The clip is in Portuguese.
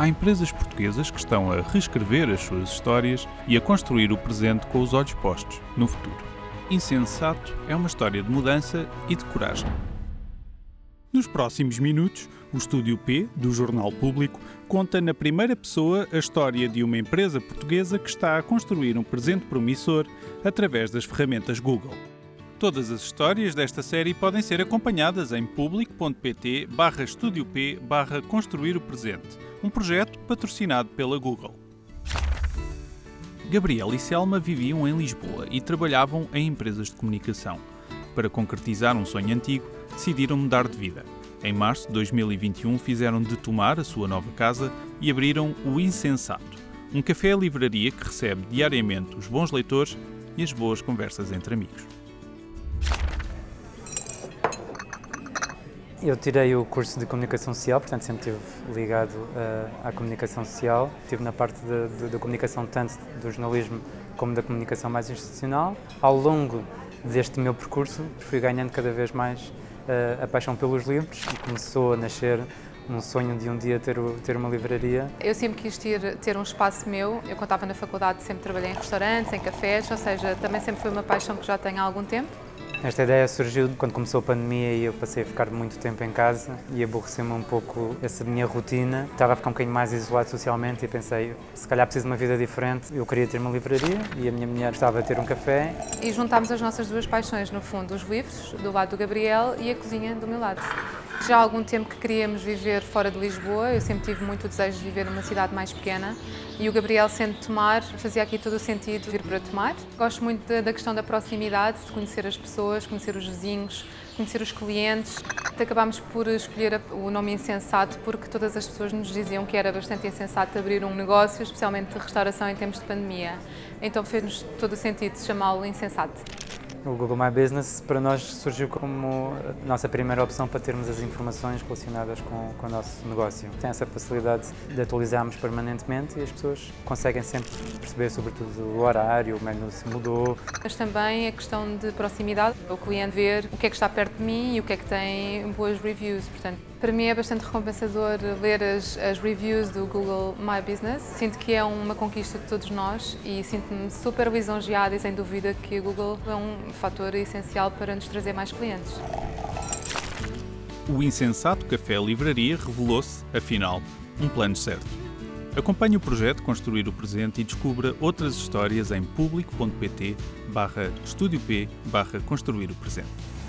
há empresas portuguesas que estão a reescrever as suas histórias e a construir o presente com os olhos postos no futuro. Insensato é uma história de mudança e de coragem. Nos próximos minutos, o Estúdio P, do Jornal Público, conta na primeira pessoa a história de uma empresa portuguesa que está a construir um presente promissor através das ferramentas Google. Todas as histórias desta série podem ser acompanhadas em público.pt barra Estúdio P barra Construir o Presente, um projeto patrocinado pela Google. Gabriel e Selma viviam em Lisboa e trabalhavam em empresas de comunicação. Para concretizar um sonho antigo, decidiram mudar de vida. Em março de 2021 fizeram de tomar a sua nova casa e abriram o Insensato, um café-livraria que recebe diariamente os bons leitores e as boas conversas entre amigos. Eu tirei o curso de comunicação social, portanto sempre estive ligado uh, à comunicação social. Estive na parte da comunicação tanto do jornalismo como da comunicação mais institucional. Ao longo deste meu percurso fui ganhando cada vez mais uh, a paixão pelos livros e começou a nascer um sonho de um dia ter, ter uma livraria. Eu sempre quis ter, ter um espaço meu. Eu, estava na faculdade, sempre trabalhei em restaurantes, em cafés, ou seja, também sempre foi uma paixão que já tenho há algum tempo. Esta ideia surgiu quando começou a pandemia e eu passei a ficar muito tempo em casa e aborreceu-me um pouco essa minha rotina. Estava a ficar um bocadinho mais isolado socialmente e pensei, se calhar preciso de uma vida diferente. Eu queria ter uma livraria e a minha mulher gostava de ter um café. E juntámos as nossas duas paixões, no fundo, os livros, do lado do Gabriel, e a cozinha, do meu lado. Já há algum tempo que queríamos viver fora de Lisboa, eu sempre tive muito desejo de viver numa cidade mais pequena e o Gabriel, sendo Tomar, fazia aqui todo o sentido vir para Tomar. Gosto muito da questão da proximidade, de conhecer as pessoas, conhecer os vizinhos, conhecer os clientes. Acabámos por escolher o nome Insensato porque todas as pessoas nos diziam que era bastante insensato abrir um negócio, especialmente de restauração em tempos de pandemia. Então fez-nos todo o sentido chamá-lo Insensato. O Google My Business para nós surgiu como a nossa primeira opção para termos as informações relacionadas com, com o nosso negócio. Tem essa facilidade de atualizarmos permanentemente e as pessoas conseguem sempre perceber, sobretudo, o horário, o menu se mudou. Mas também a questão de proximidade, o cliente ver o que é que está perto de mim e o que é que tem boas reviews. Portanto, para mim é bastante recompensador ler as, as, reviews do Google My Business. Sinto que é uma conquista de todos nós e sinto-me super lisonjeada e sem dúvida que o Google é um fator essencial para nos trazer mais clientes. O insensato Café Livraria revelou-se, afinal, um plano certo. Acompanhe o projeto Construir o Presente e descubra outras histórias em público.pt barra P barra Construir o Presente.